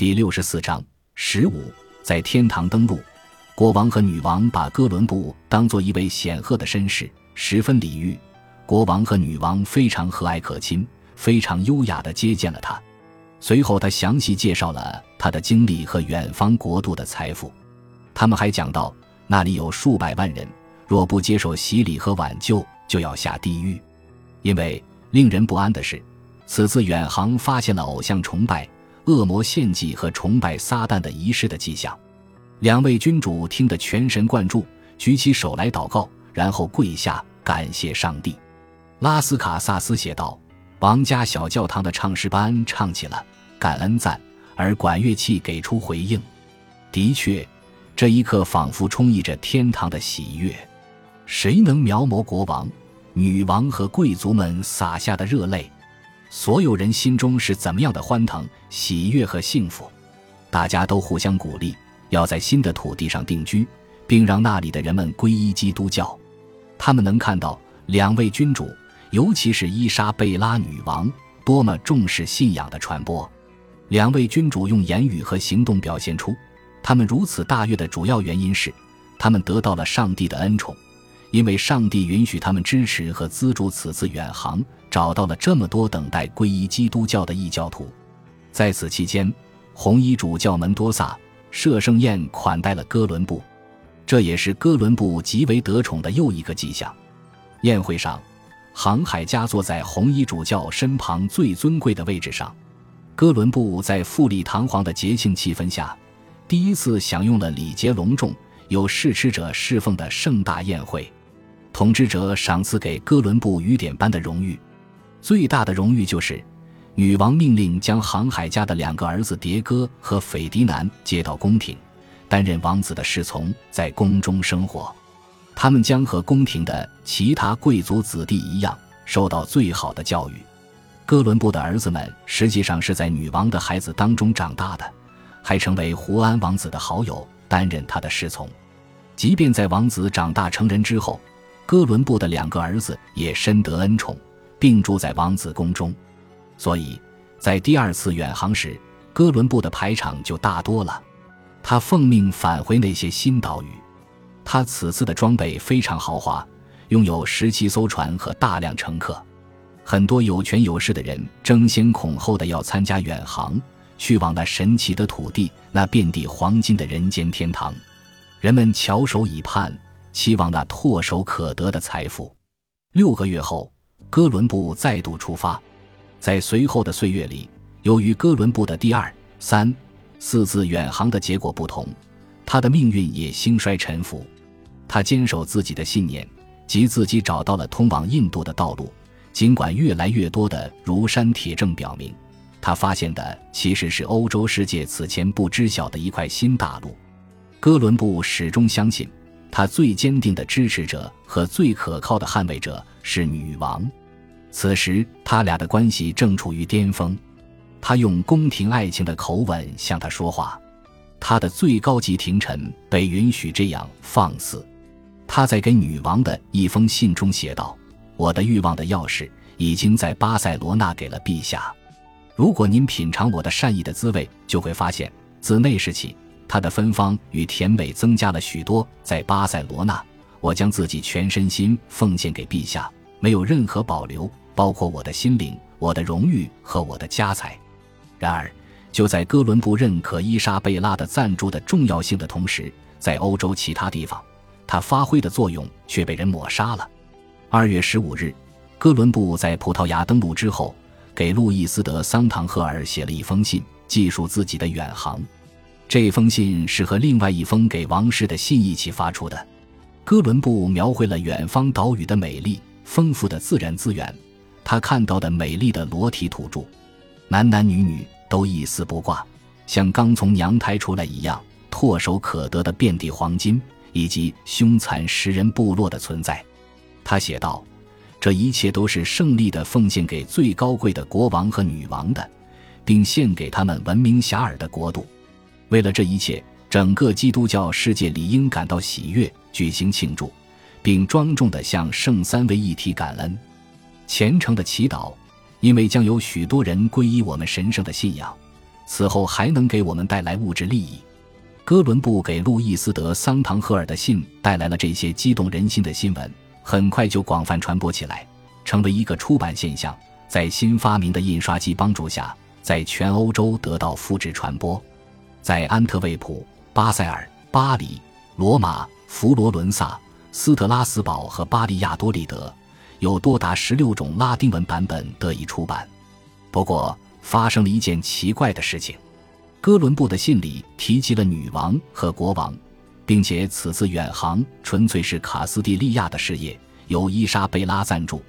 第六十四章十五，在天堂登陆。国王和女王把哥伦布当做一位显赫的绅士，十分礼遇。国王和女王非常和蔼可亲，非常优雅地接见了他。随后，他详细介绍了他的经历和远方国度的财富。他们还讲到，那里有数百万人，若不接受洗礼和挽救，就要下地狱。因为令人不安的是，此次远航发现了偶像崇拜。恶魔献祭和崇拜撒旦的仪式的迹象，两位君主听得全神贯注，举起手来祷告，然后跪下感谢上帝。拉斯卡萨斯写道：“王家小教堂的唱诗班唱起了感恩赞，而管乐器给出回应。的确，这一刻仿佛充溢着天堂的喜悦。谁能描摹国王、女王和贵族们洒下的热泪？”所有人心中是怎么样的欢腾、喜悦和幸福？大家都互相鼓励，要在新的土地上定居，并让那里的人们皈依基督教。他们能看到两位君主，尤其是伊莎贝拉女王，多么重视信仰的传播。两位君主用言语和行动表现出他们如此大悦的主要原因是，他们得到了上帝的恩宠。因为上帝允许他们支持和资助此次远航，找到了这么多等待皈依基督教的异教徒。在此期间，红衣主教门多萨设盛宴款待了哥伦布，这也是哥伦布极为得宠的又一个迹象。宴会上，航海家坐在红衣主教身旁最尊贵的位置上，哥伦布在富丽堂皇的节庆气氛下，第一次享用了礼节隆重、有侍吃者侍奉的盛大宴会。统治者赏赐给哥伦布雨点般的荣誉，最大的荣誉就是，女王命令将航海家的两个儿子迭戈和斐迪南接到宫廷，担任王子的侍从，在宫中生活。他们将和宫廷的其他贵族子弟一样，受到最好的教育。哥伦布的儿子们实际上是在女王的孩子当中长大的，还成为胡安王子的好友，担任他的侍从。即便在王子长大成人之后。哥伦布的两个儿子也深得恩宠，并住在王子宫中，所以，在第二次远航时，哥伦布的排场就大多了。他奉命返回那些新岛屿。他此次的装备非常豪华，拥有十七艘船和大量乘客。很多有权有势的人争先恐后的要参加远航，去往那神奇的土地，那遍地黄金的人间天堂。人们翘首以盼。期望那唾手可得的财富。六个月后，哥伦布再度出发。在随后的岁月里，由于哥伦布的第二、三、四次远航的结果不同，他的命运也兴衰沉浮。他坚守自己的信念，即自己找到了通往印度的道路。尽管越来越多的如山铁证表明，他发现的其实是欧洲世界此前不知晓的一块新大陆。哥伦布始终相信。他最坚定的支持者和最可靠的捍卫者是女王。此时，他俩的关系正处于巅峰。他用宫廷爱情的口吻向她说话。他的最高级廷臣被允许这样放肆。他在给女王的一封信中写道：“我的欲望的钥匙已经在巴塞罗那给了陛下。如果您品尝我的善意的滋味，就会发现，自那时起。”他的芬芳与甜美增加了许多。在巴塞罗那，我将自己全身心奉献给陛下，没有任何保留，包括我的心灵、我的荣誉和我的家财。然而，就在哥伦布认可伊莎贝拉的赞助的重要性的同时，在欧洲其他地方，他发挥的作用却被人抹杀了。二月十五日，哥伦布在葡萄牙登陆之后，给路易斯·德桑唐赫尔写了一封信，记述自己的远航。这封信是和另外一封给王室的信一起发出的。哥伦布描绘了远方岛屿的美丽、丰富的自然资源，他看到的美丽的裸体土著，男男女女都一丝不挂，像刚从娘胎出来一样，唾手可得的遍地黄金，以及凶残食人部落的存在。他写道：“这一切都是胜利的奉献给最高贵的国王和女王的，并献给他们闻名遐迩的国度。”为了这一切，整个基督教世界理应感到喜悦，举行庆祝，并庄重地向圣三位一体感恩，虔诚的祈祷，因为将有许多人皈依我们神圣的信仰。此后还能给我们带来物质利益。哥伦布给路易斯·德·桑唐赫尔的信带来了这些激动人心的新闻，很快就广泛传播起来，成为一个出版现象。在新发明的印刷机帮助下，在全欧洲得到复制传播。在安特卫普、巴塞尔、巴黎、罗马、佛罗伦萨、斯特拉斯堡和巴利亚多利德，有多达十六种拉丁文版本得以出版。不过，发生了一件奇怪的事情：哥伦布的信里提及了女王和国王，并且此次远航纯粹是卡斯蒂利亚的事业，由伊莎贝拉赞助。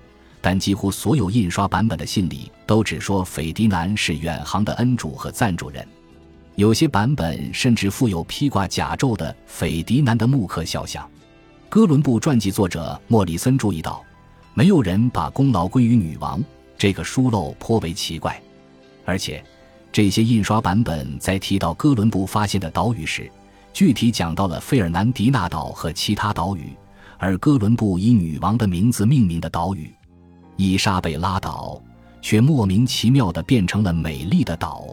但几乎所有印刷版本的信里都只说斐迪南是远航的恩主和赞助人。有些版本甚至附有披挂甲胄的斐迪南的木刻肖像。哥伦布传记作者莫里森注意到，没有人把功劳归于女王，这个疏漏颇为奇怪。而且，这些印刷版本在提到哥伦布发现的岛屿时，具体讲到了费尔南迪纳岛和其他岛屿，而哥伦布以女王的名字命名的岛屿——伊莎贝拉岛，却莫名其妙地变成了美丽的岛。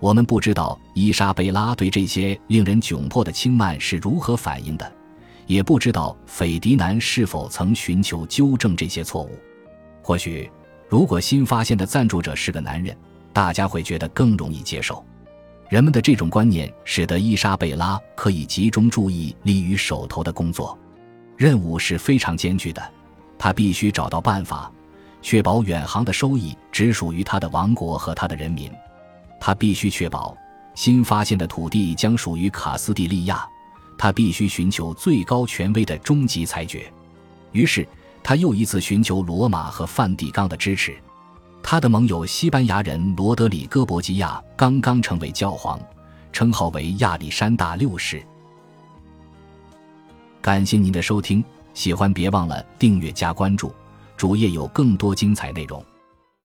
我们不知道伊莎贝拉对这些令人窘迫的轻慢是如何反应的，也不知道斐迪南是否曾寻求纠正这些错误。或许，如果新发现的赞助者是个男人，大家会觉得更容易接受。人们的这种观念使得伊莎贝拉可以集中注意力于手头的工作，任务是非常艰巨的。他必须找到办法，确保远航的收益只属于他的王国和他的人民。他必须确保新发现的土地将属于卡斯蒂利亚。他必须寻求最高权威的终极裁决。于是，他又一次寻求罗马和梵蒂冈的支持。他的盟友西班牙人罗德里戈·博吉亚刚刚成为教皇，称号为亚历山大六世。感谢您的收听，喜欢别忘了订阅加关注，主页有更多精彩内容。